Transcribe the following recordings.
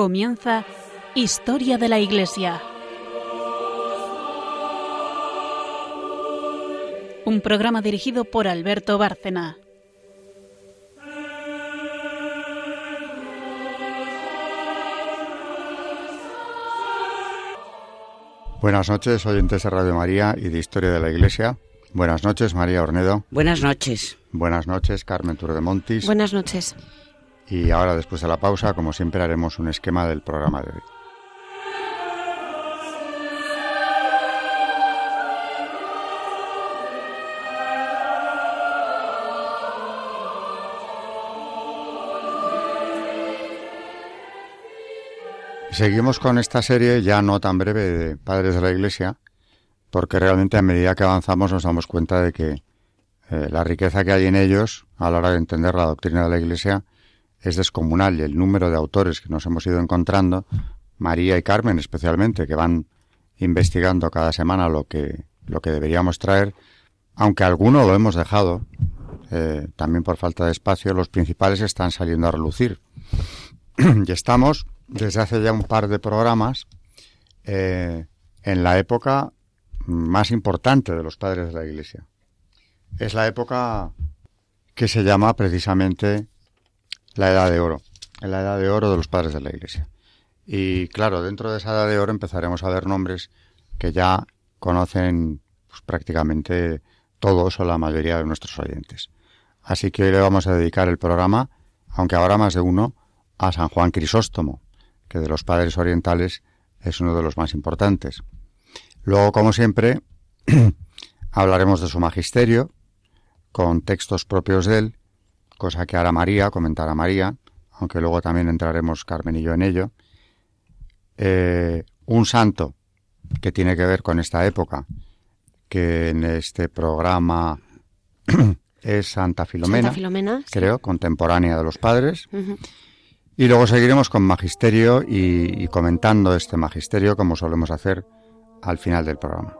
Comienza Historia de la Iglesia. Un programa dirigido por Alberto Bárcena. Buenas noches, oyentes de Radio María y de Historia de la Iglesia. Buenas noches, María Ornedo. Buenas noches. Buenas noches, Carmen Montis. Buenas noches. Y ahora, después de la pausa, como siempre, haremos un esquema del programa de hoy. Seguimos con esta serie ya no tan breve de Padres de la Iglesia, porque realmente a medida que avanzamos nos damos cuenta de que eh, la riqueza que hay en ellos a la hora de entender la doctrina de la Iglesia es descomunal y el número de autores que nos hemos ido encontrando, María y Carmen especialmente, que van investigando cada semana lo que, lo que deberíamos traer, aunque alguno lo hemos dejado, eh, también por falta de espacio, los principales están saliendo a relucir. y estamos, desde hace ya un par de programas, eh, en la época más importante de los padres de la Iglesia. Es la época que se llama precisamente la edad de oro, la edad de oro de los padres de la Iglesia. Y claro, dentro de esa edad de oro empezaremos a ver nombres que ya conocen pues, prácticamente todos o la mayoría de nuestros oyentes. Así que hoy le vamos a dedicar el programa, aunque ahora más de uno, a San Juan Crisóstomo, que de los padres orientales es uno de los más importantes. Luego, como siempre, hablaremos de su magisterio, con textos propios de él, cosa que hará María, comentará María, aunque luego también entraremos Carmen y yo en ello. Eh, un santo que tiene que ver con esta época, que en este programa es Santa Filomena, creo, contemporánea de los padres. Y luego seguiremos con magisterio y comentando este magisterio como solemos hacer al final del programa.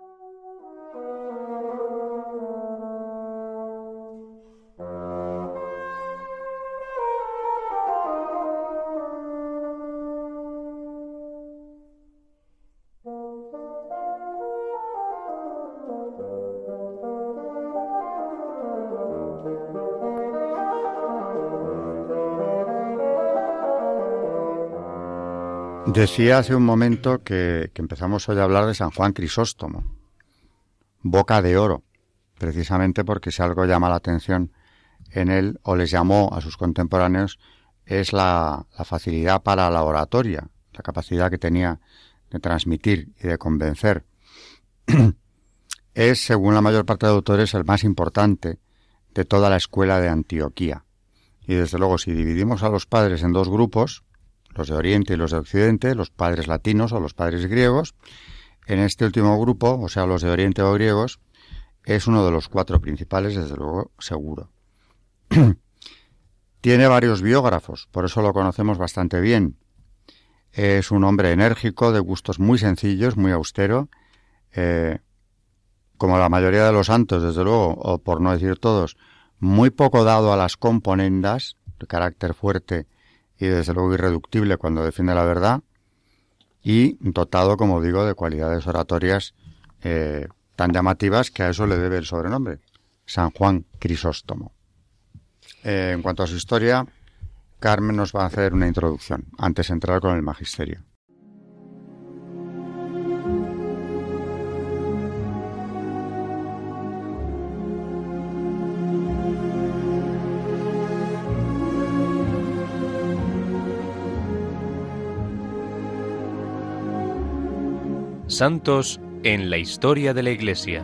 Decía hace un momento que, empezamos hoy a hablar de San Juan Crisóstomo, boca de oro, precisamente porque si algo llama la atención en él, o les llamó a sus contemporáneos, es la, facilidad para la oratoria, la capacidad que tenía de transmitir y de convencer. es, según la mayor parte de autores, el más importante de toda la escuela de Antioquía. Y desde luego, si dividimos a los padres en dos grupos, los de Oriente y los de Occidente, los padres latinos o los padres griegos. En este último grupo, o sea, los de Oriente o griegos, es uno de los cuatro principales, desde luego, seguro. Tiene varios biógrafos, por eso lo conocemos bastante bien. Es un hombre enérgico, de gustos muy sencillos, muy austero, eh, como la mayoría de los santos, desde luego, o por no decir todos, muy poco dado a las componendas, de carácter fuerte y desde luego irreductible cuando defiende la verdad y dotado, como digo, de cualidades oratorias eh, tan llamativas que a eso le debe el sobrenombre, San Juan Crisóstomo. Eh, en cuanto a su historia, Carmen nos va a hacer una introducción antes de entrar con el magisterio. Santos en la historia de la Iglesia.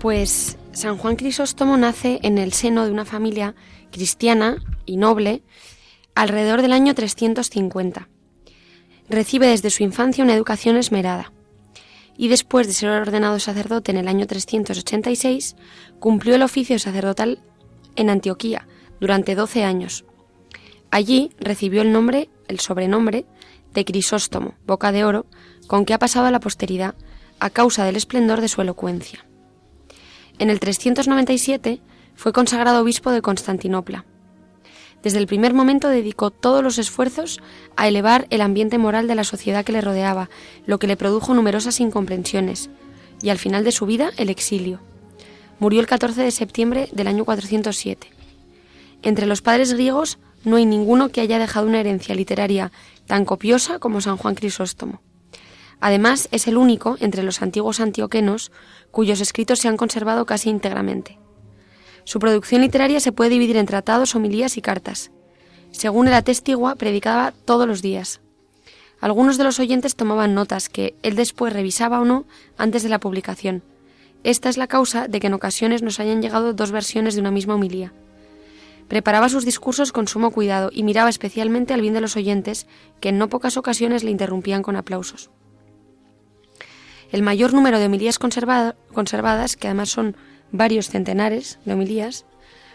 Pues San Juan Crisóstomo nace en el seno de una familia cristiana y noble alrededor del año 350. Recibe desde su infancia una educación esmerada y después de ser ordenado sacerdote en el año 386, cumplió el oficio sacerdotal en Antioquía durante 12 años. Allí recibió el nombre, el sobrenombre de Crisóstomo, boca de oro, con que ha pasado a la posteridad a causa del esplendor de su elocuencia. En el 397 fue consagrado obispo de Constantinopla. Desde el primer momento dedicó todos los esfuerzos a elevar el ambiente moral de la sociedad que le rodeaba, lo que le produjo numerosas incomprensiones, y al final de su vida el exilio. Murió el 14 de septiembre del año 407. Entre los padres griegos no hay ninguno que haya dejado una herencia literaria tan copiosa como San Juan Crisóstomo. Además, es el único entre los antiguos antioquenos cuyos escritos se han conservado casi íntegramente. Su producción literaria se puede dividir en tratados, homilías y cartas. Según el atestigua, predicaba todos los días. Algunos de los oyentes tomaban notas que él después revisaba o no antes de la publicación. Esta es la causa de que en ocasiones nos hayan llegado dos versiones de una misma homilía. Preparaba sus discursos con sumo cuidado y miraba especialmente al bien de los oyentes, que en no pocas ocasiones le interrumpían con aplausos. El mayor número de homilías conservadas, que además son varios centenares de homilías,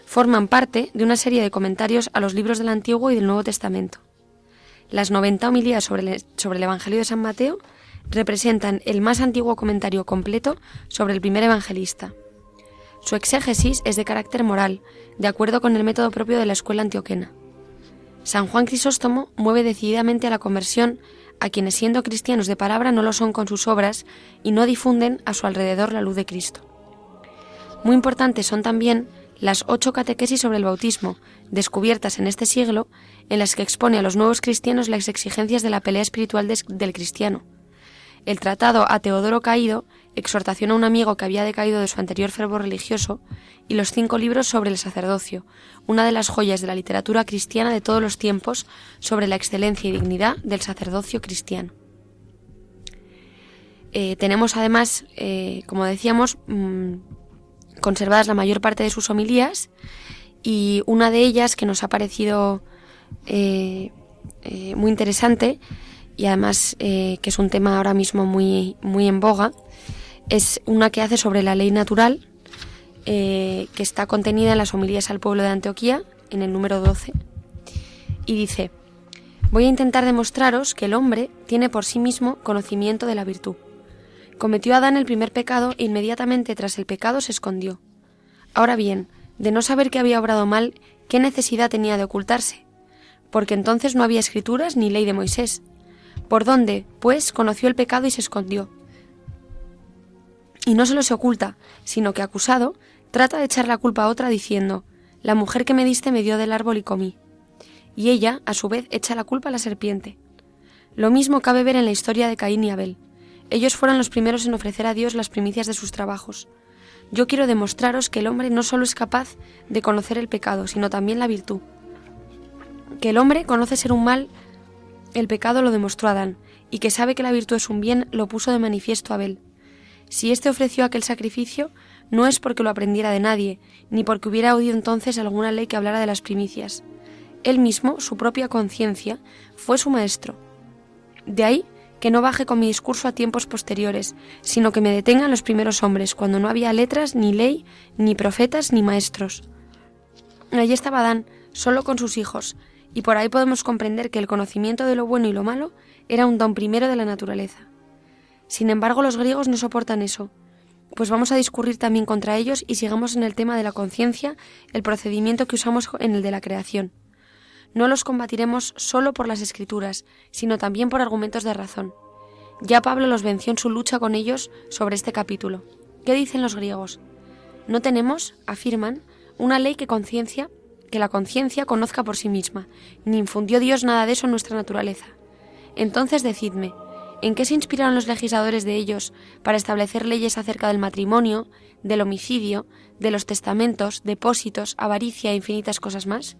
forman parte de una serie de comentarios a los libros del Antiguo y del Nuevo Testamento. Las 90 homilías sobre el, sobre el Evangelio de San Mateo representan el más antiguo comentario completo sobre el primer evangelista. Su exégesis es de carácter moral, de acuerdo con el método propio de la escuela antioquena. San Juan Crisóstomo mueve decididamente a la conversión a quienes siendo cristianos de palabra no lo son con sus obras y no difunden a su alrededor la luz de Cristo. Muy importantes son también las ocho catequesis sobre el bautismo, descubiertas en este siglo, en las que expone a los nuevos cristianos las exigencias de la pelea espiritual del cristiano. El tratado a Teodoro Caído, exhortación a un amigo que había decaído de su anterior fervor religioso, y los cinco libros sobre el sacerdocio, una de las joyas de la literatura cristiana de todos los tiempos sobre la excelencia y dignidad del sacerdocio cristiano. Eh, tenemos además, eh, como decíamos, mm, conservadas la mayor parte de sus homilías y una de ellas que nos ha parecido eh, muy interesante y además que es un tema ahora mismo muy, muy en boga, es una que hace sobre la ley natural que está contenida en las homilías al pueblo de Antioquía, en el número 12, y dice, voy a intentar demostraros que el hombre tiene por sí mismo conocimiento de la virtud Cometió Adán el primer pecado e inmediatamente tras el pecado se escondió. Ahora bien, de no saber que había obrado mal, ¿qué necesidad tenía de ocultarse? Porque entonces no había escrituras ni ley de Moisés. ¿Por dónde, pues, conoció el pecado y se escondió? Y no solo se oculta, sino que acusado, trata de echar la culpa a otra diciendo, la mujer que me diste me dio del árbol y comí. Y ella, a su vez, echa la culpa a la serpiente. Lo mismo cabe ver en la historia de Caín y Abel. Ellos fueron los primeros en ofrecer a Dios las primicias de sus trabajos. Yo quiero demostraros que el hombre no solo es capaz de conocer el pecado, sino también la virtud. Que el hombre conoce ser un mal, el pecado lo demostró Adán, y que sabe que la virtud es un bien, lo puso de manifiesto Abel. Si éste ofreció aquel sacrificio, no es porque lo aprendiera de nadie, ni porque hubiera oído entonces alguna ley que hablara de las primicias. Él mismo, su propia conciencia, fue su maestro. De ahí que no baje con mi discurso a tiempos posteriores, sino que me detengan los primeros hombres, cuando no había letras, ni ley, ni profetas, ni maestros. Allí estaba Adán, solo con sus hijos, y por ahí podemos comprender que el conocimiento de lo bueno y lo malo era un don primero de la naturaleza. Sin embargo, los griegos no soportan eso, pues vamos a discurrir también contra ellos y sigamos en el tema de la conciencia el procedimiento que usamos en el de la creación no los combatiremos solo por las escrituras, sino también por argumentos de razón. Ya Pablo los venció en su lucha con ellos sobre este capítulo. ¿Qué dicen los griegos? No tenemos, afirman, una ley que conciencia, que la conciencia conozca por sí misma, ni infundió Dios nada de eso en nuestra naturaleza. Entonces decidme, ¿en qué se inspiraron los legisladores de ellos para establecer leyes acerca del matrimonio, del homicidio, de los testamentos, depósitos, avaricia e infinitas cosas más?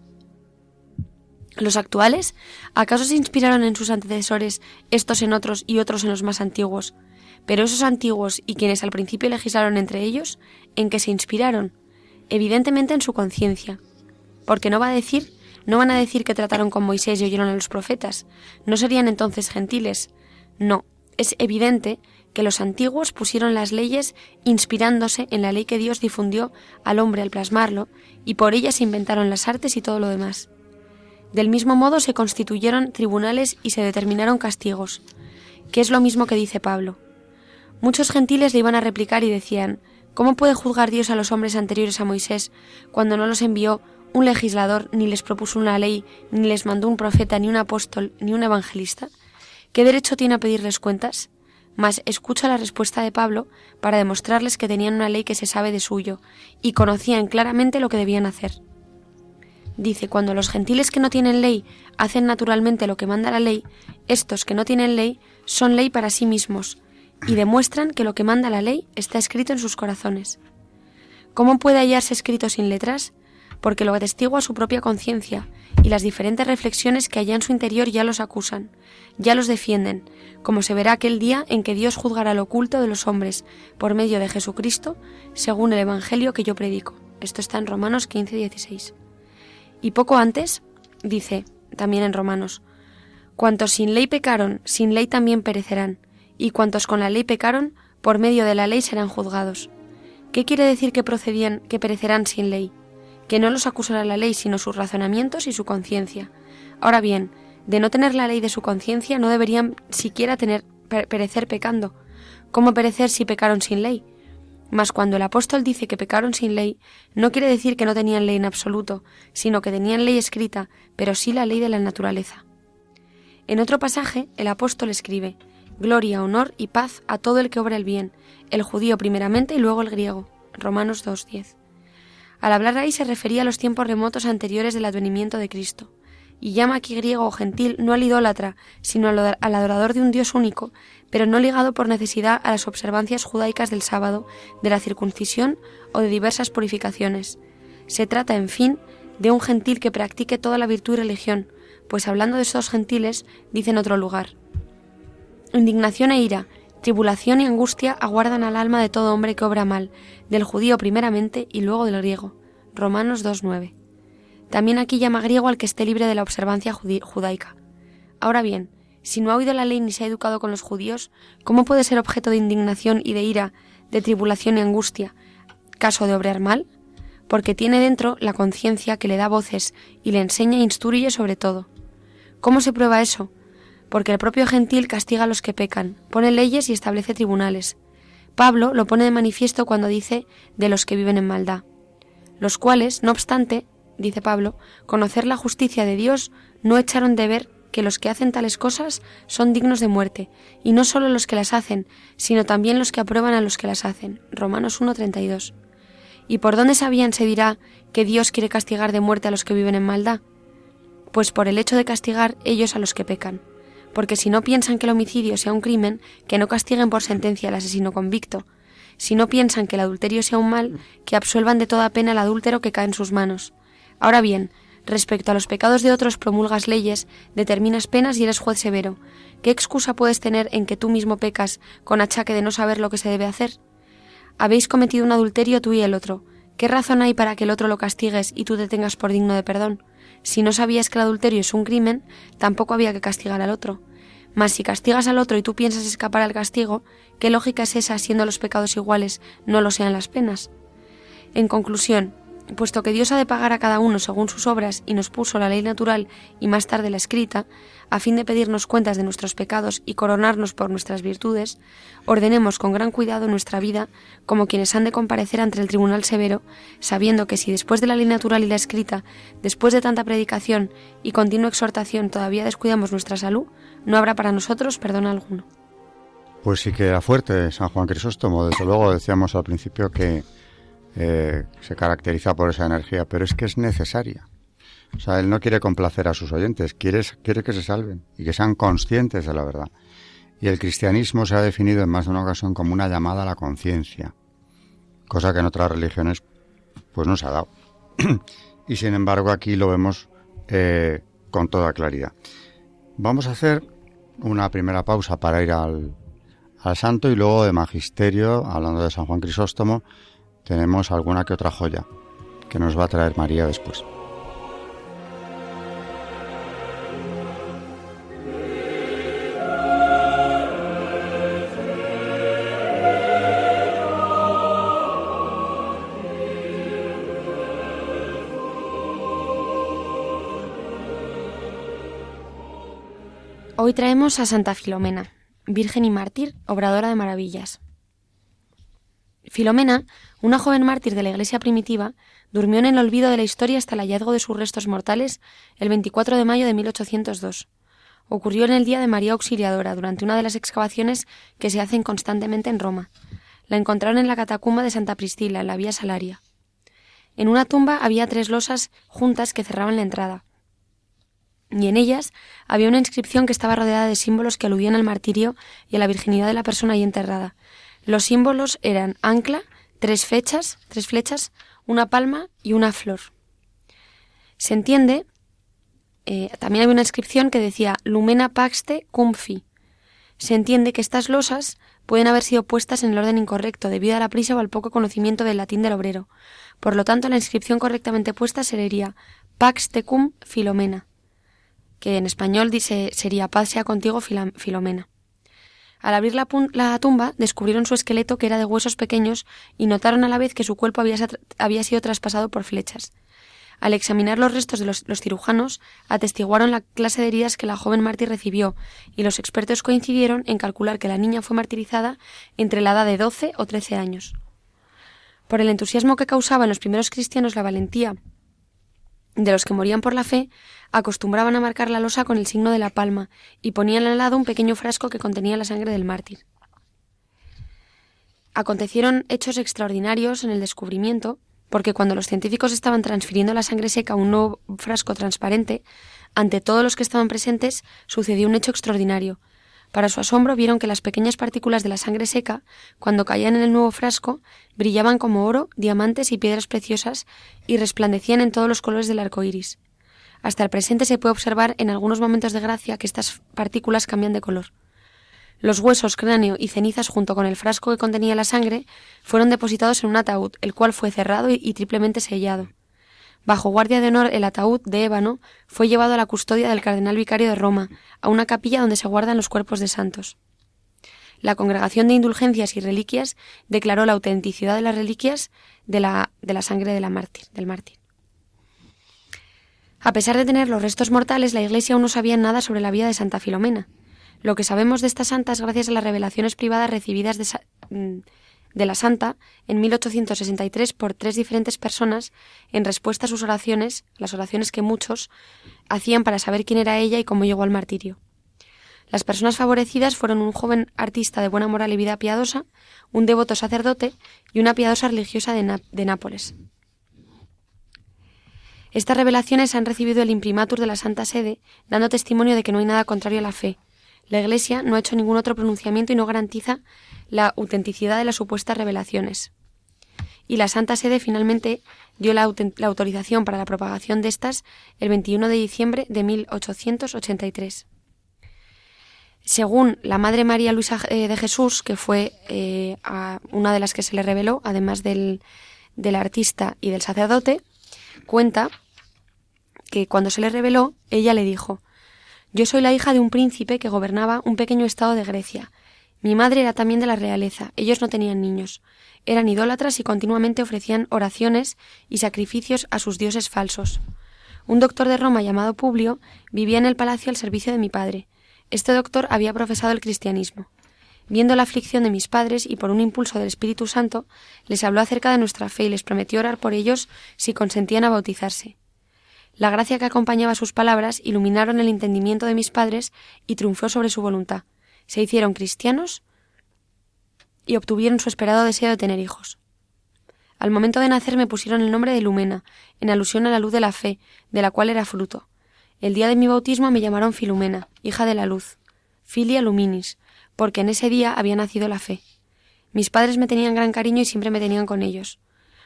¿Los actuales? ¿Acaso se inspiraron en sus antecesores, estos en otros y otros en los más antiguos? Pero esos antiguos y quienes al principio legislaron entre ellos, ¿en qué se inspiraron? Evidentemente en su conciencia. Porque no va a decir ¿No van a decir que trataron con Moisés y oyeron a los profetas? ¿No serían entonces gentiles? No, es evidente que los antiguos pusieron las leyes inspirándose en la ley que Dios difundió al hombre al plasmarlo, y por ellas inventaron las artes y todo lo demás. Del mismo modo se constituyeron tribunales y se determinaron castigos, que es lo mismo que dice Pablo. Muchos gentiles le iban a replicar y decían, ¿Cómo puede juzgar Dios a los hombres anteriores a Moisés cuando no los envió un legislador, ni les propuso una ley, ni les mandó un profeta, ni un apóstol, ni un evangelista? ¿Qué derecho tiene a pedirles cuentas? Mas escucha la respuesta de Pablo para demostrarles que tenían una ley que se sabe de suyo y conocían claramente lo que debían hacer. Dice, cuando los gentiles que no tienen ley hacen naturalmente lo que manda la ley, estos que no tienen ley son ley para sí mismos y demuestran que lo que manda la ley está escrito en sus corazones. ¿Cómo puede hallarse escrito sin letras? Porque lo atestigua su propia conciencia y las diferentes reflexiones que allá en su interior ya los acusan, ya los defienden, como se verá aquel día en que Dios juzgará lo oculto de los hombres por medio de Jesucristo, según el Evangelio que yo predico. Esto está en Romanos 15, 16. Y poco antes, dice, también en Romanos, Cuantos sin ley pecaron, sin ley también perecerán, y cuantos con la ley pecaron, por medio de la ley serán juzgados. ¿Qué quiere decir que procedían, que perecerán sin ley? Que no los acusará la ley, sino sus razonamientos y su conciencia. Ahora bien, de no tener la ley de su conciencia, no deberían siquiera tener perecer pecando. ¿Cómo perecer si pecaron sin ley? Mas cuando el apóstol dice que pecaron sin ley, no quiere decir que no tenían ley en absoluto, sino que tenían ley escrita, pero sí la ley de la naturaleza. En otro pasaje, el apóstol escribe, Gloria, honor y paz a todo el que obra el bien, el judío primeramente y luego el griego. Romanos 2.10. Al hablar ahí se refería a los tiempos remotos anteriores del advenimiento de Cristo, y llama aquí griego o gentil no al idólatra, sino al adorador de un Dios único, pero no ligado por necesidad a las observancias judaicas del sábado, de la circuncisión o de diversas purificaciones. Se trata, en fin, de un gentil que practique toda la virtud y religión, pues hablando de estos gentiles, dice en otro lugar, Indignación e ira, tribulación y angustia aguardan al alma de todo hombre que obra mal, del judío primeramente y luego del griego. Romanos 2.9. También aquí llama griego al que esté libre de la observancia judaica. Ahora bien, si no ha oído la ley ni se ha educado con los judíos, ¿cómo puede ser objeto de indignación y de ira, de tribulación y angustia, caso de obrar mal? Porque tiene dentro la conciencia que le da voces y le enseña e instruye sobre todo. ¿Cómo se prueba eso? porque el propio gentil castiga a los que pecan, pone leyes y establece tribunales. Pablo lo pone de manifiesto cuando dice de los que viven en maldad, los cuales, no obstante, dice Pablo, conocer la justicia de Dios no echaron de ver que los que hacen tales cosas son dignos de muerte, y no solo los que las hacen, sino también los que aprueban a los que las hacen. Romanos 1.32. ¿Y por dónde sabían se dirá que Dios quiere castigar de muerte a los que viven en maldad? Pues por el hecho de castigar ellos a los que pecan porque si no piensan que el homicidio sea un crimen, que no castiguen por sentencia al asesino convicto. Si no piensan que el adulterio sea un mal, que absuelvan de toda pena al adúltero que cae en sus manos. Ahora bien, respecto a los pecados de otros promulgas leyes, determinas penas y eres juez severo. ¿Qué excusa puedes tener en que tú mismo pecas con achaque de no saber lo que se debe hacer? Habéis cometido un adulterio tú y el otro. ¿Qué razón hay para que el otro lo castigues y tú te tengas por digno de perdón? Si no sabías que el adulterio es un crimen, tampoco había que castigar al otro. Mas si castigas al otro y tú piensas escapar al castigo, ¿qué lógica es esa siendo los pecados iguales, no lo sean las penas? En conclusión, puesto que Dios ha de pagar a cada uno según sus obras y nos puso la ley natural y más tarde la escrita, a fin de pedirnos cuentas de nuestros pecados y coronarnos por nuestras virtudes, ordenemos con gran cuidado nuestra vida como quienes han de comparecer ante el tribunal severo, sabiendo que si después de la ley natural y la escrita, después de tanta predicación y continua exhortación todavía descuidamos nuestra salud, no habrá para nosotros perdón alguno. Pues sí que era fuerte San Juan Crisóstomo, desde luego decíamos al principio que eh, se caracteriza por esa energía, pero es que es necesaria. O sea, él no quiere complacer a sus oyentes, quiere, quiere que se salven y que sean conscientes de la verdad. Y el cristianismo se ha definido en más de una ocasión como una llamada a la conciencia, cosa que en otras religiones pues no se ha dado. y sin embargo aquí lo vemos eh, con toda claridad. Vamos a hacer una primera pausa para ir al, al santo y luego de magisterio, hablando de San Juan Crisóstomo, tenemos alguna que otra joya que nos va a traer María después. Hoy traemos a Santa Filomena, Virgen y Mártir, obradora de maravillas. Filomena, una joven mártir de la Iglesia primitiva, durmió en el olvido de la historia hasta el hallazgo de sus restos mortales el 24 de mayo de 1802. Ocurrió en el día de María Auxiliadora, durante una de las excavaciones que se hacen constantemente en Roma. La encontraron en la catacumba de Santa Priscila, en la Vía Salaria. En una tumba había tres losas juntas que cerraban la entrada y en ellas había una inscripción que estaba rodeada de símbolos que aludían al martirio y a la virginidad de la persona ahí enterrada. Los símbolos eran ancla, tres fechas, tres flechas, una palma y una flor. Se entiende, eh, también había una inscripción que decía Lumena Paxte Cum Fi. Se entiende que estas losas pueden haber sido puestas en el orden incorrecto debido a la prisa o al poco conocimiento del latín del obrero. Por lo tanto, la inscripción correctamente puesta sería Pax Tecum Filomena que en español dice sería paz sea contigo Filomena. Al abrir la, tumba descubrieron su esqueleto que era de huesos pequeños y notaron a la vez que su cuerpo había, sido traspasado por flechas. Al examinar los restos de los, los, cirujanos, atestiguaron la clase de heridas que la joven mártir recibió, y los expertos coincidieron en calcular que la niña fue martirizada entre la edad de doce o trece años. Por el entusiasmo que causaba en los primeros cristianos la valentía de los que morían por la fe, acostumbraban a marcar la losa con el signo de la palma y ponían al lado un pequeño frasco que contenía la sangre del mártir. Acontecieron hechos extraordinarios en el descubrimiento, porque cuando los científicos estaban transfiriendo la sangre seca a un nuevo frasco transparente, ante todos los que estaban presentes sucedió un hecho extraordinario. Para su asombro vieron que las pequeñas partículas de la sangre seca, cuando caían en el nuevo frasco, brillaban como oro, diamantes y piedras preciosas y resplandecían en todos los colores del arco iris. Hasta el presente se puede observar en algunos momentos de gracia que estas partículas cambian de color. Los huesos, cráneo y cenizas junto con el frasco que contenía la sangre fueron depositados en un ataúd, el cual fue cerrado y triplemente sellado. Bajo guardia de honor, el ataúd de ébano fue llevado a la custodia del cardenal vicario de Roma, a una capilla donde se guardan los cuerpos de santos. La Congregación de Indulgencias y Reliquias declaró la autenticidad de las reliquias de la, de la sangre de la mártir, del mártir. A pesar de tener los restos mortales, la Iglesia aún no sabía nada sobre la vida de Santa Filomena. Lo que sabemos de esta santa es gracias a las revelaciones privadas recibidas de, mm, de la Santa en 1863 por tres diferentes personas en respuesta a sus oraciones, las oraciones que muchos hacían para saber quién era ella y cómo llegó al martirio. Las personas favorecidas fueron un joven artista de buena moral y vida piadosa, un devoto sacerdote y una piadosa religiosa de, de Nápoles. Estas revelaciones han recibido el imprimatur de la Santa Sede, dando testimonio de que no hay nada contrario a la fe, la Iglesia no ha hecho ningún otro pronunciamiento y no garantiza la autenticidad de las supuestas revelaciones. Y la Santa Sede finalmente dio la, autorización para la propagación de estas el 21 de diciembre de 1883. Según la Madre María Luisa eh, de Jesús, que fue eh, una de las que se le reveló, además del, del artista y del sacerdote, cuenta que cuando se le reveló, ella le dijo yo soy la hija de un príncipe que gobernaba un pequeño estado de Grecia. Mi madre era también de la realeza. Ellos no tenían niños. Eran idólatras y continuamente ofrecían oraciones y sacrificios a sus dioses falsos. Un doctor de Roma llamado Publio vivía en el palacio al servicio de mi padre. Este doctor había profesado el cristianismo. Viendo la aflicción de mis padres y por un impulso del Espíritu Santo, les habló acerca de nuestra fe y les prometió orar por ellos si consentían a bautizarse. La gracia que acompañaba sus palabras iluminaron el entendimiento de mis padres y triunfó sobre su voluntad. Se hicieron cristianos y obtuvieron su esperado deseo de tener hijos. Al momento de nacer me pusieron el nombre de Lumena, en alusión a la luz de la fe, de la cual era fruto. El día de mi bautismo me llamaron Filumena, hija de la luz, filia luminis, porque en ese día había nacido la fe. Mis padres me tenían gran cariño y siempre me tenían con ellos.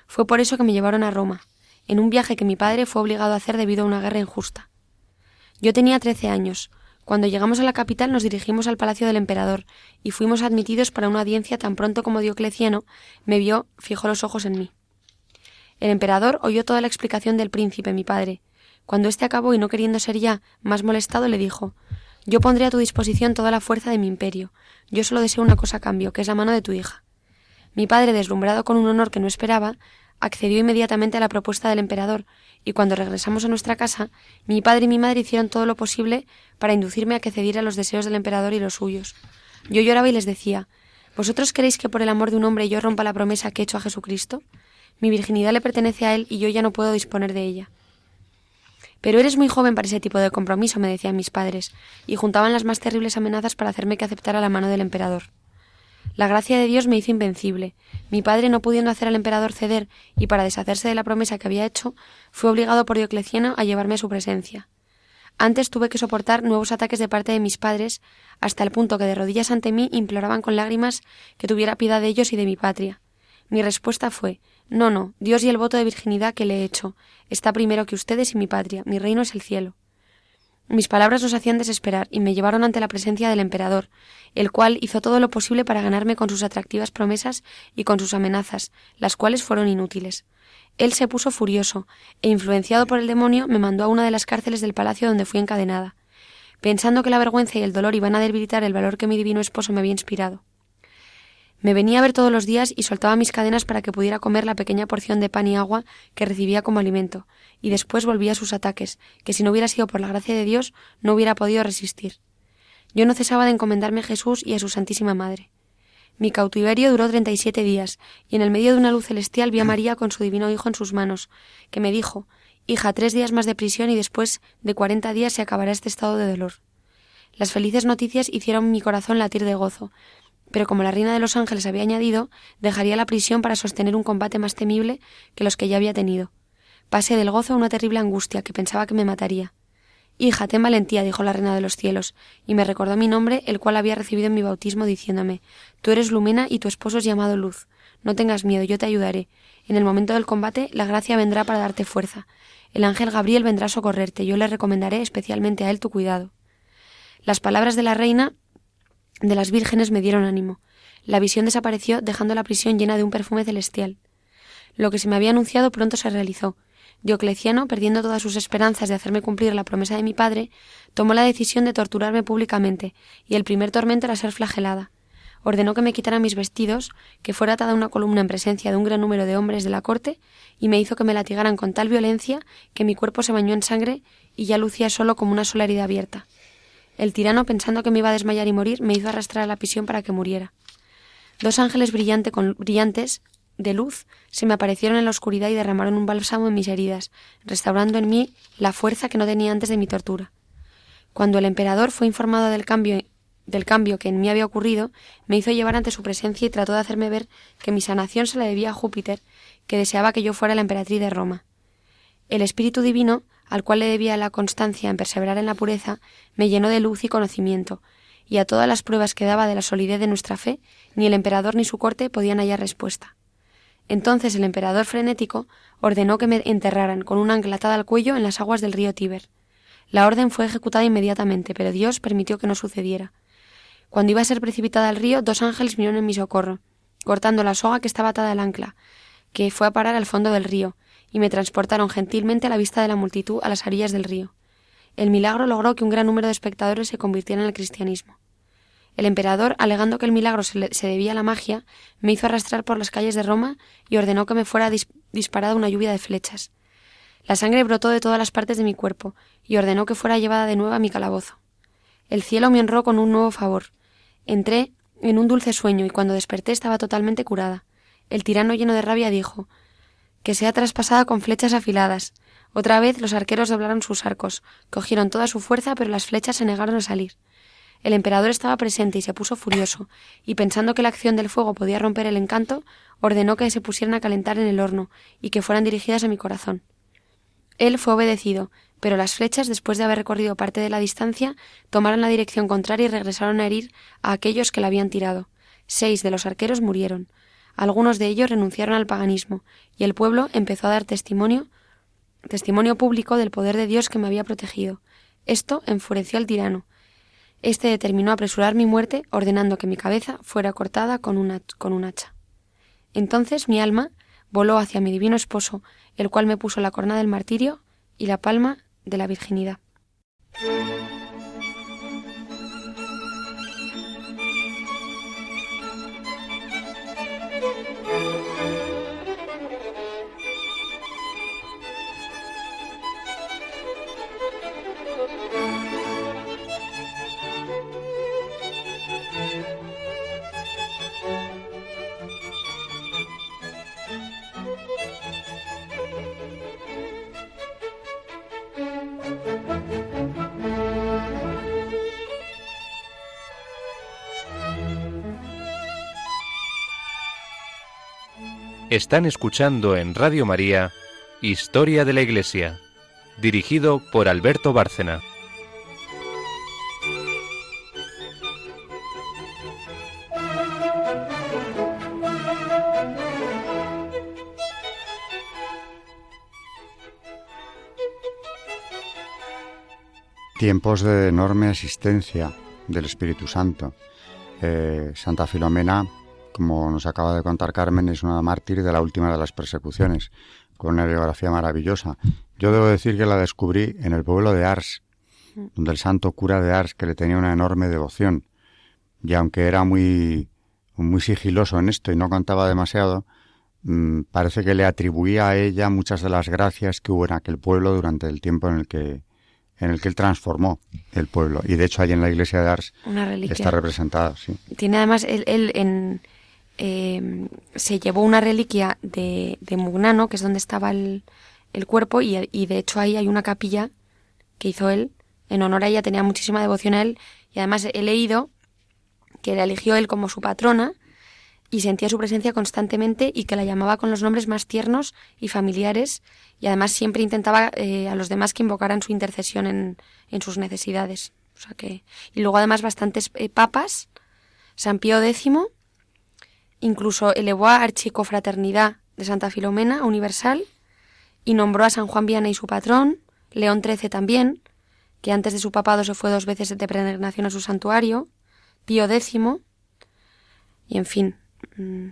Fue por eso que me llevaron a Roma en un viaje que mi padre fue obligado a hacer debido a una guerra injusta. Yo tenía trece años. Cuando llegamos a la capital nos dirigimos al palacio del emperador y fuimos admitidos para una audiencia tan pronto como Diocleciano me vio, fijó los ojos en mí. El emperador oyó toda la explicación del príncipe, mi padre. Cuando éste acabó y no queriendo ser ya más molestado, le dijo Yo pondré a tu disposición toda la fuerza de mi imperio. Yo solo deseo una cosa a cambio, que es la mano de tu hija. Mi padre, deslumbrado con un honor que no esperaba, accedió inmediatamente a la propuesta del emperador, y cuando regresamos a nuestra casa, mi padre y mi madre hicieron todo lo posible para inducirme a que cediera a los deseos del emperador y los suyos. Yo lloraba y les decía ¿Vosotros queréis que por el amor de un hombre yo rompa la promesa que he hecho a Jesucristo? Mi virginidad le pertenece a él y yo ya no puedo disponer de ella. Pero eres muy joven para ese tipo de compromiso, me decían mis padres, y juntaban las más terribles amenazas para hacerme que aceptara la mano del emperador. La gracia de Dios me hizo invencible. Mi padre, no pudiendo hacer al emperador ceder y para deshacerse de la promesa que había hecho, fue obligado por Diocleciano a llevarme a su presencia. Antes tuve que soportar nuevos ataques de parte de mis padres, hasta el punto que de rodillas ante mí imploraban con lágrimas que tuviera piedad de ellos y de mi patria. Mi respuesta fue No, no, Dios y el voto de virginidad que le he hecho. Está primero que ustedes y mi patria. Mi reino es el cielo. Mis palabras los hacían desesperar y me llevaron ante la presencia del emperador, el cual hizo todo lo posible para ganarme con sus atractivas promesas y con sus amenazas, las cuales fueron inútiles. Él se puso furioso, e influenciado por el demonio, me mandó a una de las cárceles del palacio donde fui encadenada, pensando que la vergüenza y el dolor iban a debilitar el valor que mi divino esposo me había inspirado. Me venía a ver todos los días y soltaba mis cadenas para que pudiera comer la pequeña porción de pan y agua que recibía como alimento, y después volvía a sus ataques, que si no hubiera sido por la gracia de Dios no hubiera podido resistir. Yo no cesaba de encomendarme a Jesús y a su Santísima Madre. Mi cautiverio duró treinta y siete días, y en el medio de una luz celestial vi a María con su divino Hijo en sus manos, que me dijo Hija, tres días más de prisión y después de cuarenta días se acabará este estado de dolor. Las felices noticias hicieron mi corazón latir de gozo, pero como la reina de los ángeles había añadido, dejaría la prisión para sostener un combate más temible que los que ya había tenido. Pasé del gozo a una terrible angustia que pensaba que me mataría. Hija, ten valentía, dijo la reina de los cielos, y me recordó mi nombre, el cual había recibido en mi bautismo, diciéndome Tú eres Lumena y tu esposo es llamado Luz. No tengas miedo, yo te ayudaré. En el momento del combate, la gracia vendrá para darte fuerza. El ángel Gabriel vendrá a socorrerte, yo le recomendaré especialmente a él tu cuidado. Las palabras de la reina de las vírgenes me dieron ánimo. La visión desapareció, dejando la prisión llena de un perfume celestial. Lo que se me había anunciado pronto se realizó. Diocleciano, perdiendo todas sus esperanzas de hacerme cumplir la promesa de mi padre, tomó la decisión de torturarme públicamente, y el primer tormento era ser flagelada. Ordenó que me quitara mis vestidos, que fuera atada una columna en presencia de un gran número de hombres de la corte, y me hizo que me latigaran con tal violencia que mi cuerpo se bañó en sangre y ya lucía solo como una sola herida abierta. El tirano, pensando que me iba a desmayar y morir, me hizo arrastrar a la prisión para que muriera. Dos ángeles con, brillantes de luz se me aparecieron en la oscuridad y derramaron un bálsamo en mis heridas, restaurando en mí la fuerza que no tenía antes de mi tortura. Cuando el emperador fue informado del cambio del cambio que en mí había ocurrido, me hizo llevar ante su presencia y trató de hacerme ver que mi sanación se la debía a Júpiter, que deseaba que yo fuera la emperatriz de Roma. El Espíritu Divino al cual le debía la constancia en perseverar en la pureza, me llenó de luz y conocimiento, y a todas las pruebas que daba de la solidez de nuestra fe, ni el emperador ni su corte podían hallar respuesta. Entonces el emperador frenético ordenó que me enterraran con una ancla al cuello en las aguas del río Tíber. La orden fue ejecutada inmediatamente, pero Dios permitió que no sucediera. Cuando iba a ser precipitada al río, dos ángeles vinieron en mi socorro, cortando la soga que estaba atada al ancla, que fue a parar al fondo del río, y me transportaron gentilmente a la vista de la multitud a las orillas del río. El milagro logró que un gran número de espectadores se convirtieran al cristianismo. El emperador, alegando que el milagro se, debía a la magia, me hizo arrastrar por las calles de Roma y ordenó que me fuera disparada una lluvia de flechas. La sangre brotó de todas las partes de mi cuerpo y ordenó que fuera llevada de nuevo a mi calabozo. El cielo me honró con un nuevo favor. Entré en un dulce sueño y cuando desperté estaba totalmente curada. El tirano lleno de rabia dijo que sea traspasada con flechas afiladas. Otra vez los arqueros doblaron sus arcos, cogieron toda su fuerza, pero las flechas se negaron a salir. El emperador estaba presente y se puso furioso, y pensando que la acción del fuego podía romper el encanto, ordenó que se pusieran a calentar en el horno y que fueran dirigidas a mi corazón. Él fue obedecido, pero las flechas, después de haber recorrido parte de la distancia, tomaron la dirección contraria y regresaron a herir a aquellos que la habían tirado. Seis de los arqueros murieron. Algunos de ellos renunciaron al paganismo, y el pueblo empezó a dar testimonio testimonio público del poder de Dios que me había protegido. Esto enfureció al tirano. Este determinó apresurar mi muerte, ordenando que mi cabeza fuera cortada con, una, con un hacha. Entonces mi alma voló hacia mi divino esposo, el cual me puso la corona del martirio y la palma de la virginidad. Están escuchando en Radio María Historia de la Iglesia, dirigido por Alberto Bárcena. Tiempos de enorme asistencia del Espíritu Santo. Eh, Santa Filomena, como nos acaba de contar Carmen, es una mártir de la última de las persecuciones, con una biografía maravillosa. Yo debo decir que la descubrí en el pueblo de Ars, donde el santo cura de Ars, que le tenía una enorme devoción, y aunque era muy, muy sigiloso en esto y no contaba demasiado, mm, parece que le atribuía a ella muchas de las gracias que hubo en aquel pueblo durante el tiempo en el que en el que él transformó el pueblo. Y de hecho, ahí en la iglesia de Ars está representada. Sí. Tiene además, él, en, eh, se llevó una reliquia de, de, Mugnano, que es donde estaba el, el cuerpo, y, y, de hecho ahí hay una capilla que hizo él. En honor a ella tenía muchísima devoción a él. Y además he leído que la eligió él como su patrona y sentía su presencia constantemente y que la llamaba con los nombres más tiernos y familiares y además siempre intentaba eh, a los demás que invocaran su intercesión en, en, sus necesidades. O sea que, y luego además bastantes eh, papas, San Pío X, incluso elevó a Archicofraternidad de Santa Filomena Universal y nombró a San Juan Viana y su patrón, León XIII también, que antes de su papado se fue dos veces de peregrinación a su santuario, Pío X, y en fin, Mm,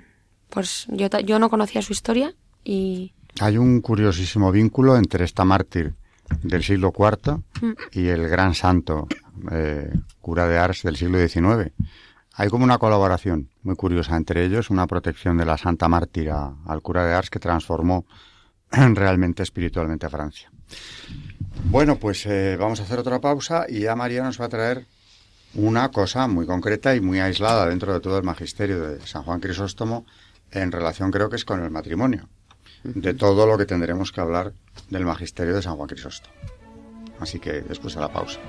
pues yo, yo no conocía su historia y... Hay un curiosísimo vínculo entre esta mártir del siglo IV mm. y el gran santo eh, cura de Ars del siglo XIX. Hay como una colaboración muy curiosa entre ellos, una protección de la santa mártir al cura de Ars que transformó realmente espiritualmente a Francia. Bueno, pues eh, vamos a hacer otra pausa y ya María nos va a traer una cosa muy concreta y muy aislada dentro de todo el magisterio de San Juan Crisóstomo en relación creo que es con el matrimonio, de todo lo que tendremos que hablar del magisterio de San Juan Crisóstomo. Así que después de la pausa.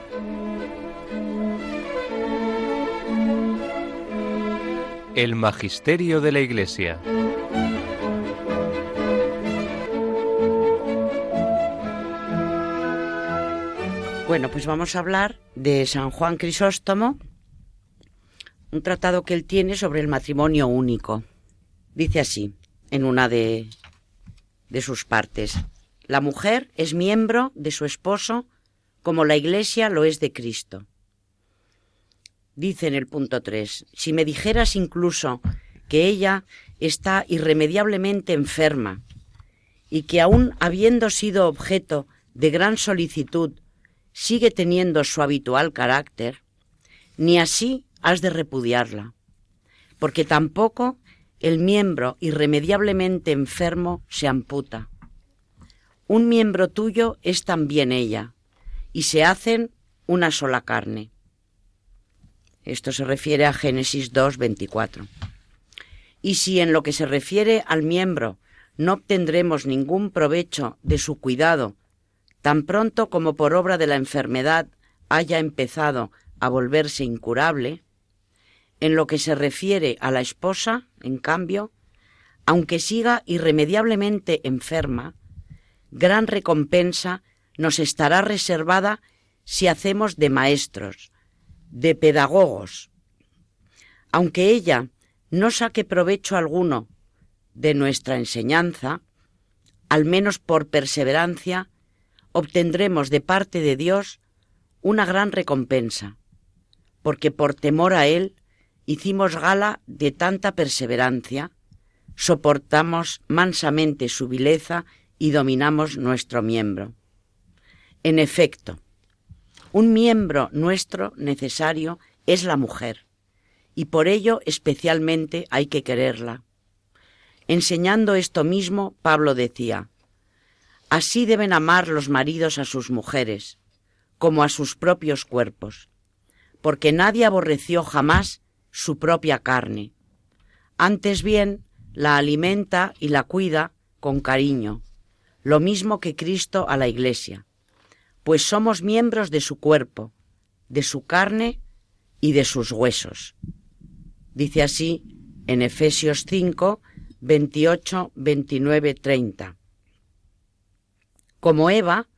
El magisterio de la Iglesia. Bueno, pues vamos a hablar de San Juan Crisóstomo, un tratado que él tiene sobre el matrimonio único. Dice así, en una de, de sus partes, la mujer es miembro de su esposo como la Iglesia lo es de Cristo. Dice en el punto 3, si me dijeras incluso que ella está irremediablemente enferma y que aun habiendo sido objeto de gran solicitud sigue teniendo su habitual carácter, ni así has de repudiarla, porque tampoco el miembro irremediablemente enfermo se amputa. Un miembro tuyo es también ella, y se hacen una sola carne. Esto se refiere a Génesis 2, 24. Y si en lo que se refiere al miembro no obtendremos ningún provecho de su cuidado Tan pronto como por obra de la enfermedad haya empezado a volverse incurable, en lo que se refiere a la esposa, en cambio, aunque siga irremediablemente enferma, gran recompensa nos estará reservada si hacemos de maestros, de pedagogos. Aunque ella no saque provecho alguno de nuestra enseñanza, al menos por perseverancia, obtendremos de parte de Dios una gran recompensa, porque por temor a Él hicimos gala de tanta perseverancia, soportamos mansamente su vileza y dominamos nuestro miembro. En efecto, un miembro nuestro necesario es la mujer, y por ello especialmente hay que quererla. Enseñando esto mismo, Pablo decía, Así deben amar los maridos a sus mujeres, como a sus propios cuerpos, porque nadie aborreció jamás su propia carne. Antes bien, la alimenta y la cuida con cariño, lo mismo que Cristo a la Iglesia, pues somos miembros de su cuerpo, de su carne y de sus huesos. Dice así en Efesios 5, 28, 29, 30. Como Eva,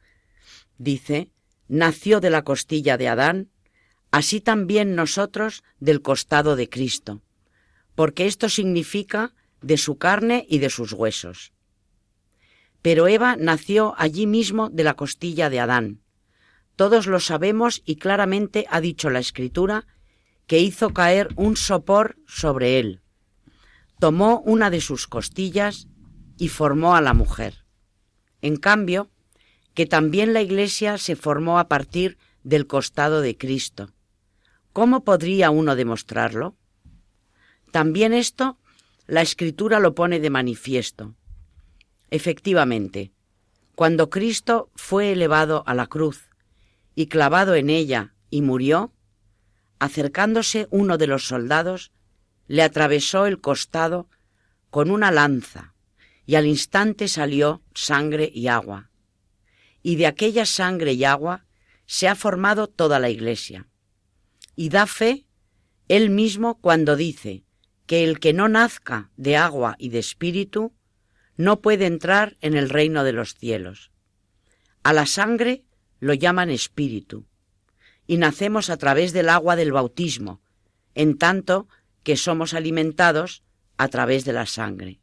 dice, nació de la costilla de Adán, así también nosotros del costado de Cristo, porque esto significa de su carne y de sus huesos. Pero Eva nació allí mismo de la costilla de Adán. Todos lo sabemos y claramente ha dicho la Escritura que hizo caer un sopor sobre él. Tomó una de sus costillas y formó a la mujer. En cambio, que también la Iglesia se formó a partir del costado de Cristo. ¿Cómo podría uno demostrarlo? También esto la Escritura lo pone de manifiesto. Efectivamente, cuando Cristo fue elevado a la cruz y clavado en ella y murió, acercándose uno de los soldados, le atravesó el costado con una lanza, y al instante salió sangre y agua. Y de aquella sangre y agua se ha formado toda la Iglesia. Y da fe él mismo cuando dice que el que no nazca de agua y de espíritu no puede entrar en el reino de los cielos. A la sangre lo llaman espíritu, y nacemos a través del agua del bautismo, en tanto que somos alimentados a través de la sangre.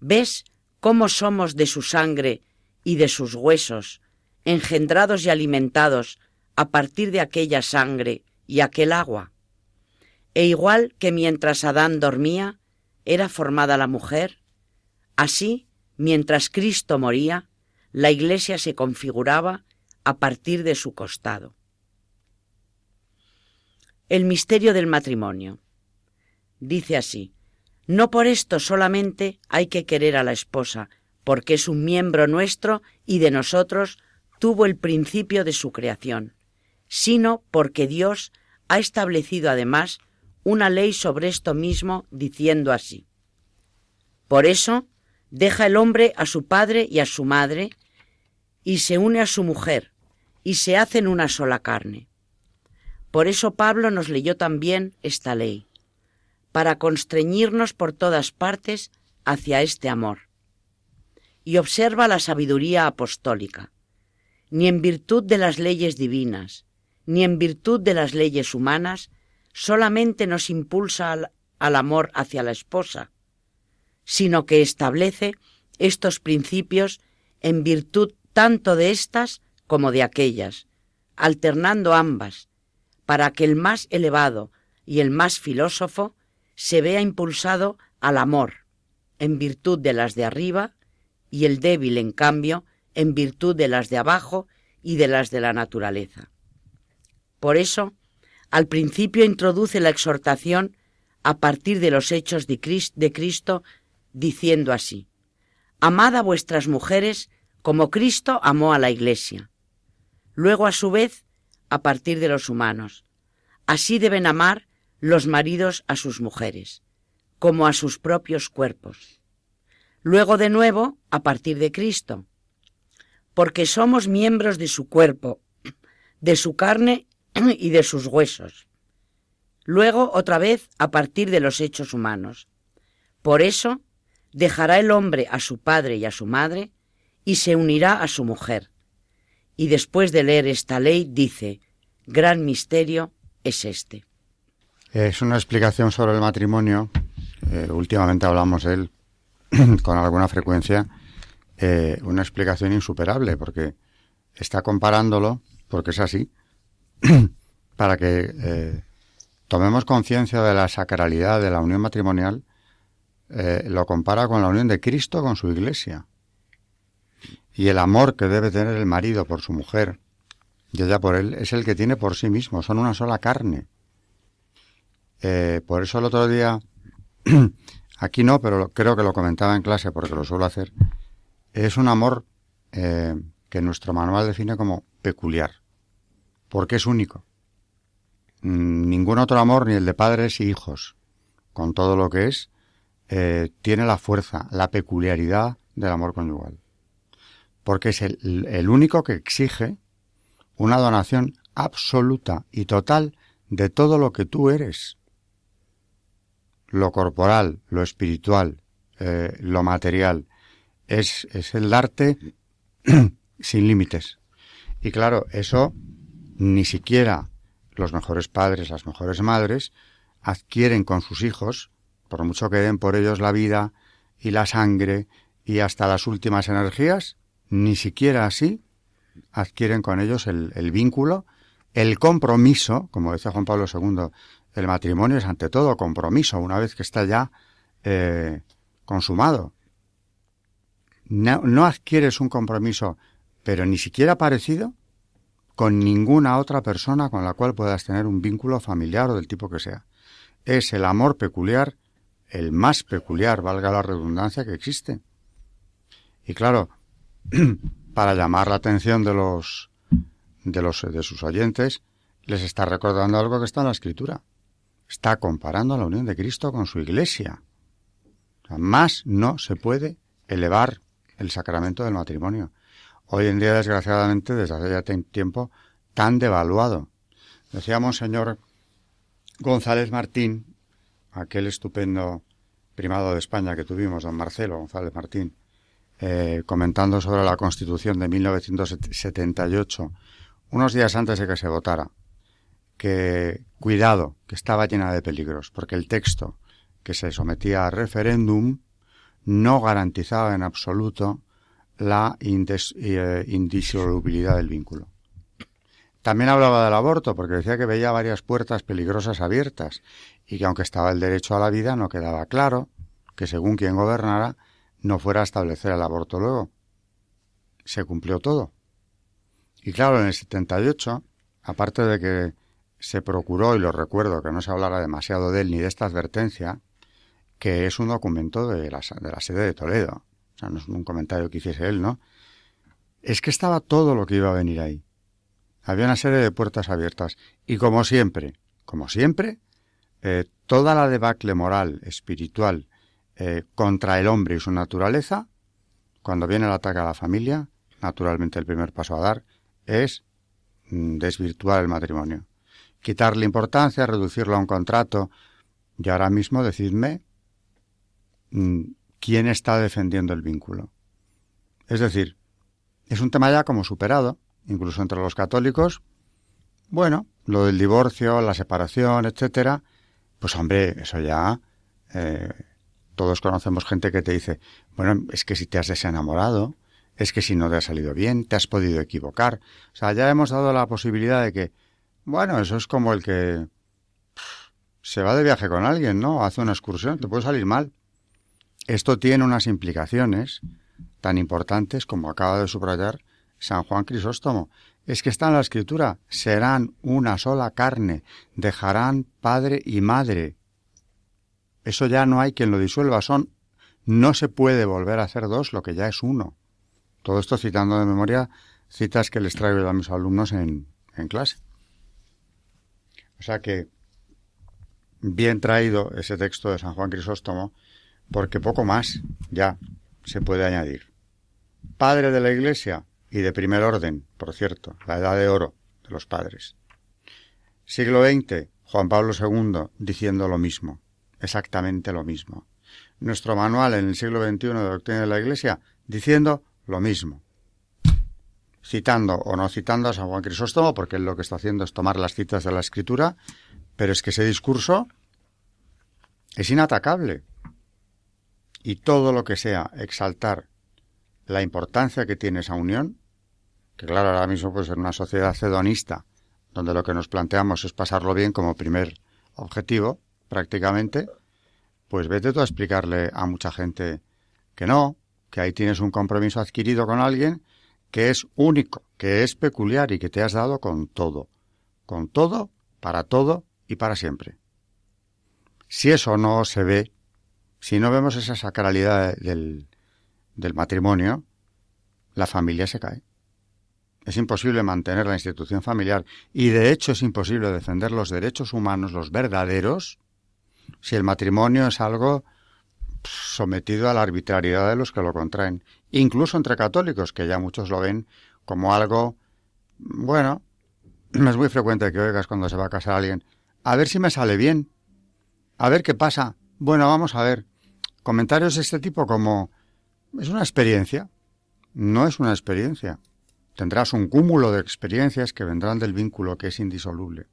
¿Ves cómo somos de su sangre y de sus huesos, engendrados y alimentados a partir de aquella sangre y aquel agua? E igual que mientras Adán dormía, era formada la mujer, Así, mientras Cristo moría, la Iglesia se configuraba a partir de su costado. El misterio del matrimonio. Dice así, no por esto solamente hay que querer a la esposa, porque es un miembro nuestro y de nosotros tuvo el principio de su creación, sino porque Dios ha establecido además una ley sobre esto mismo, diciendo así. Por eso, Deja el hombre a su padre y a su madre y se une a su mujer y se hacen una sola carne. Por eso Pablo nos leyó también esta ley, para constreñirnos por todas partes hacia este amor. Y observa la sabiduría apostólica. Ni en virtud de las leyes divinas, ni en virtud de las leyes humanas, solamente nos impulsa al, al amor hacia la esposa, sino que establece estos principios en virtud tanto de estas como de aquellas, alternando ambas, para que el más elevado y el más filósofo se vea impulsado al amor, en virtud de las de arriba, y el débil, en cambio, en virtud de las de abajo y de las de la naturaleza. Por eso, al principio introduce la exhortación a partir de los hechos de Cristo diciendo así, Amad a vuestras mujeres como Cristo amó a la Iglesia. Luego, a su vez, a partir de los humanos. Así deben amar los maridos a sus mujeres, como a sus propios cuerpos. Luego, de nuevo, a partir de Cristo, porque somos miembros de su cuerpo, de su carne y de sus huesos. Luego, otra vez, a partir de los hechos humanos. Por eso, dejará el hombre a su padre y a su madre y se unirá a su mujer. Y después de leer esta ley dice, gran misterio es este. Es una explicación sobre el matrimonio. Eh, últimamente hablamos de él con alguna frecuencia. Eh, una explicación insuperable porque está comparándolo, porque es así, para que eh, tomemos conciencia de la sacralidad de la unión matrimonial eh, lo compara con la unión de Cristo con su iglesia. Y el amor que debe tener el marido por su mujer y ella por él es el que tiene por sí mismo, son una sola carne. Eh, por eso el otro día, aquí no, pero creo que lo comentaba en clase porque lo suelo hacer, es un amor eh, que nuestro manual define como peculiar, porque es único. Mm, ningún otro amor, ni el de padres y hijos, con todo lo que es, eh, tiene la fuerza, la peculiaridad del amor conyugal. Porque es el, único que exige una donación absoluta y total de todo lo que tú eres. Lo corporal, lo espiritual, eh, lo material, es, es el darte sin límites. Y claro, eso ni siquiera los mejores padres, las mejores madres, adquieren con sus hijos, por mucho que den por ellos la vida y la sangre y hasta las últimas energías, ni siquiera así adquieren con ellos el, vínculo, el compromiso, como decía Juan Pablo II, el matrimonio es ante todo compromiso, una vez que está ya eh, consumado. No, no adquieres un compromiso, pero ni siquiera parecido, con ninguna otra persona con la cual puedas tener un vínculo familiar o del tipo que sea. Es el amor peculiar, el más peculiar, valga la redundancia, que existe. Y claro, para llamar la atención de los de los de sus oyentes, les está recordando algo que está en la escritura. Está comparando la unión de Cristo con su iglesia. más no se puede elevar el sacramento del matrimonio. Hoy en día, desgraciadamente, desde hace ya tiempo, tan devaluado. Decíamos, señor González Martín, aquel estupendo primado de España que tuvimos, don Marcelo González Martín, eh, comentando sobre la Constitución de 1978, unos días antes de que se votara, que cuidado, que estaba llena de peligros, porque el texto que se sometía a referéndum no garantizaba en absoluto la eh, indisolubilidad del vínculo. También hablaba del aborto, porque decía que veía varias puertas peligrosas abiertas y que aunque estaba el derecho a la vida, no quedaba claro que según quien gobernara, no fuera a establecer el aborto luego. Se cumplió todo. Y claro, en el 78, aparte de que se procuró, y lo recuerdo, que no se hablara demasiado de él ni de esta advertencia, que es un documento de la, de la sede de Toledo. O sea, no es un comentario que hiciese él, ¿no? Es que estaba todo lo que iba a venir ahí. Había una serie de puertas abiertas. Y como siempre, como siempre, eh, toda la debacle moral, espiritual, eh, contra el hombre y su naturaleza, cuando viene el ataque a la familia, naturalmente el primer paso a dar es mm, desvirtuar el matrimonio. Quitarle importancia, reducirlo a un contrato. Y ahora mismo decidme mm, quién está defendiendo el vínculo. Es decir, es un tema ya como superado, incluso entre los católicos. Bueno, lo del divorcio, la separación, etcétera, pues hombre, eso ya eh, todos conocemos gente que te dice, bueno, es que si te has desenamorado, es que si no te ha salido bien, te has podido equivocar. O sea, ya hemos dado la posibilidad de que, bueno, eso es como el que se va de viaje con alguien, ¿no? Hace una excursión, te puede salir mal. Esto tiene unas implicaciones tan importantes como acaba de subrayar San Juan Crisóstomo. Es que está en la escritura, serán una sola carne, dejarán padre y madre. Eso ya no hay quien lo disuelva, son no se puede volver a hacer dos lo que ya es uno. Todo esto citando de memoria citas que les traigo a mis alumnos en, en clase. O sea que bien traído ese texto de San Juan Crisóstomo porque poco más ya se puede añadir. Padre de la Iglesia y de primer orden, por cierto, la edad de oro de los padres. Siglo XX, Juan Pablo II diciendo lo mismo, exactamente lo mismo. Nuestro manual en el siglo XXI de Doctrina de la Iglesia diciendo lo mismo. Citando o no citando a San Juan Crisóstomo, porque él lo que está haciendo es tomar las citas de la Escritura, pero es que ese discurso es inatacable y todo lo que sea exaltar la importancia que tiene esa unión, que claro, ahora mismo pues en una sociedad hedonista, donde lo que nos planteamos es pasarlo bien como primer objetivo, prácticamente, pues vete tú a explicarle a mucha gente que no, que ahí tienes un compromiso adquirido con alguien que es único, que es peculiar y que te has dado con todo, con todo, para todo y para siempre. Si eso no se ve si no vemos esa sacralidad del, del matrimonio, la familia se cae. Es imposible mantener la institución familiar y de hecho es imposible defender los derechos humanos, los verdaderos, si el matrimonio es algo sometido a la arbitrariedad de los que lo contraen, incluso entre católicos, que ya muchos lo ven como algo, bueno, es muy frecuente que oigas cuando se va a casar alguien, a ver si me sale bien, a ver qué pasa, bueno, vamos a ver, comentarios de este tipo como es una experiencia, no es una experiencia. Tendrás un cúmulo de experiencias que vendrán del vínculo que es indisoluble.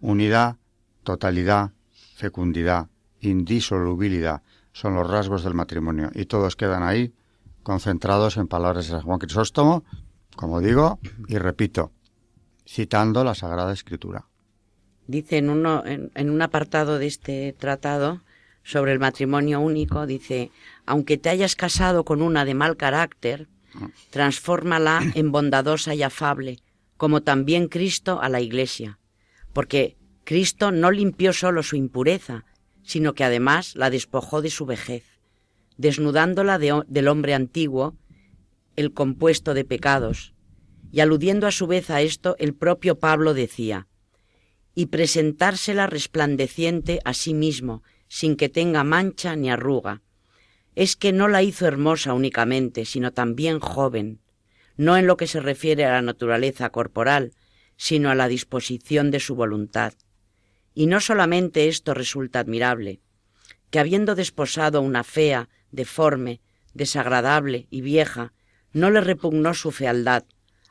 Unidad, totalidad, fecundidad, indisolubilidad son los rasgos del matrimonio y todos quedan ahí concentrados en palabras de San Juan Crisóstomo, como digo y repito, citando la Sagrada Escritura. Dice en, uno, en, un apartado de este tratado sobre el matrimonio único, dice, aunque te hayas casado con una de mal carácter, transfórmala en bondadosa y afable, como también Cristo a la Iglesia, porque Cristo no limpió solo su impureza, sino que además la despojó de su vejez, desnudándola del hombre antiguo, el compuesto de pecados, y aludiendo a su vez a esto, el propio Pablo decía, y presentársela resplandeciente a sí mismo, sin que tenga mancha ni arruga. Es que no la hizo hermosa únicamente, sino también joven, no en lo que se refiere a la naturaleza corporal, sino a la disposición de su voluntad. Y no solamente esto resulta admirable, que habiendo desposado una fea, deforme, desagradable y vieja, no le repugnó su fealdad,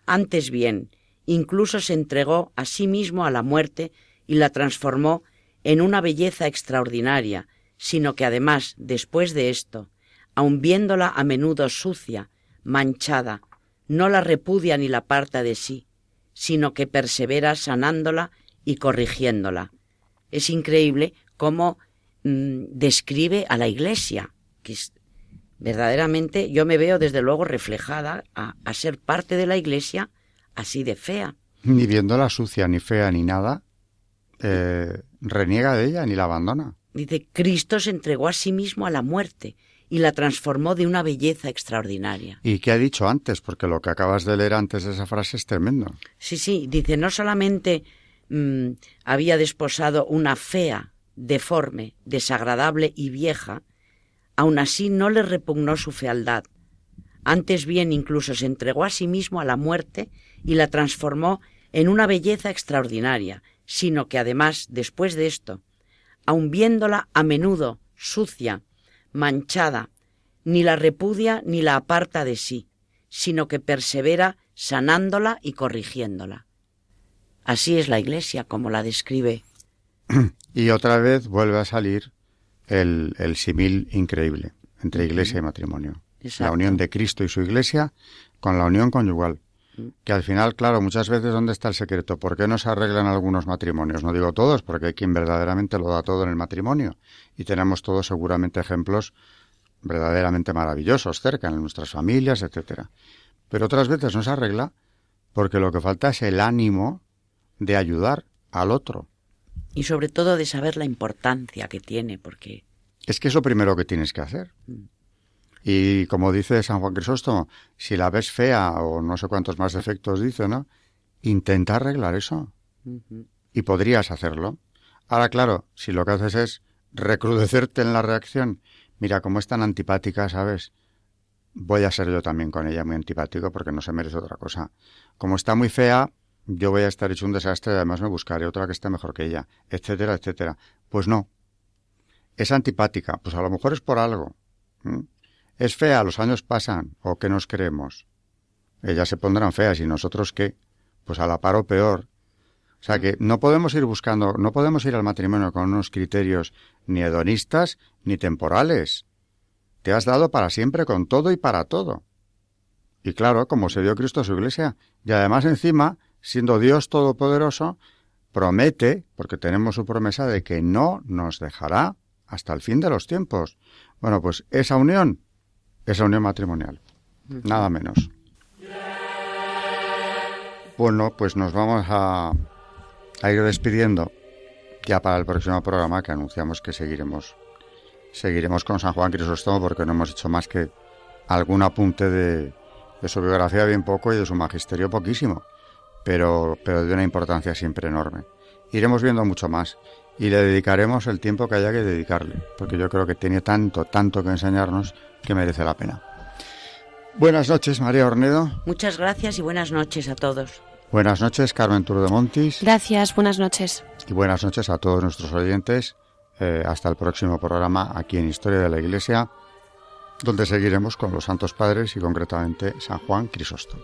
antes bien, incluso se entregó a sí mismo a la muerte y la transformó en una belleza extraordinaria, sino que además, después de esto, aun viéndola a menudo sucia, manchada, no la repudia ni la aparta de sí, sino que persevera sanándola y corrigiéndola. Es increíble cómo mm, describe a la Iglesia, que verdaderamente yo me veo desde luego reflejada a, ser parte de la iglesia así de fea. Ni viéndola sucia, ni fea, ni nada, eh, reniega de ella, ni la abandona. Dice, Cristo se entregó a sí mismo a la muerte y la transformó de una belleza extraordinaria. ¿Y qué ha dicho antes? Porque lo que acabas de leer antes de esa frase es tremendo. Sí, sí, dice, no solamente mm, había desposado una fea, deforme, desagradable y vieja, Aun así no le repugnó su fealdad. Antes bien incluso se entregó a sí mismo a la muerte y la transformó en una belleza extraordinaria, sino que además, después de esto, aun viéndola a menudo sucia, manchada, ni la repudia ni la aparta de sí, sino que persevera sanándola y corrigiéndola. Así es la Iglesia como la describe. Y otra vez vuelve a salir el, el simil increíble entre iglesia y matrimonio. La unión de Cristo y su iglesia con la unión conyugal. Que al final, claro, muchas veces ¿dónde está el secreto? ¿Por qué no se arreglan algunos matrimonios? No digo todos, porque hay quien verdaderamente lo da todo en el matrimonio. Y tenemos todos seguramente ejemplos verdaderamente maravillosos cerca en nuestras familias, etcétera. Pero otras veces no se arregla porque lo que falta es el ánimo de ayudar al otro y sobre todo de saber la importancia que tiene, porque... Es que es lo primero que tienes que hacer. Y como dice San Juan Crisóstomo, si la ves fea o no sé cuántos más defectos dice, ¿no? Intenta arreglar eso. Y podrías hacerlo. Ahora, claro, si lo que haces es recrudecerte en la reacción, mira, como es tan antipática, ¿sabes? Voy a ser yo también con ella muy antipático porque no se merece otra cosa. Como está muy fea, yo voy a estar hecho un desastre, además me buscaré otra que esté mejor que ella, etcétera, etcétera. Pues no. Es antipática, pues a lo mejor es por algo. Es fea, los años pasan, o que nos creemos. Ellas se pondrán feas y nosotros qué? Pues a la par o peor. O sea que no podemos ir buscando, no podemos ir al matrimonio con unos criterios ni hedonistas ni temporales. Te has dado para siempre con todo y para todo. Y claro, como se dio Cristo a su iglesia, y además encima siendo Dios Todopoderoso, promete, porque tenemos su promesa de que no nos dejará hasta el fin de los tiempos. Bueno, pues esa unión, esa unión matrimonial, nada menos. Bueno, pues nos vamos a, a ir despidiendo ya para el próximo programa que anunciamos que seguiremos seguiremos con San Juan Crisóstomo porque no hemos hecho más que algún apunte de, de su biografía bien poco y de su magisterio poquísimo pero, pero de una importancia siempre enorme. Iremos viendo mucho más y le dedicaremos el tiempo que haya que dedicarle, porque yo creo que tiene tanto, tanto que enseñarnos que merece la pena. Buenas noches, María Ornedo. Muchas gracias y buenas noches a todos. Buenas noches, Carmen Montis. Gracias, buenas noches. Y buenas noches a todos nuestros oyentes eh, hasta el próximo programa aquí en Historia de la Iglesia, donde seguiremos con los Santos Padres y concretamente San Juan Crisóstomo.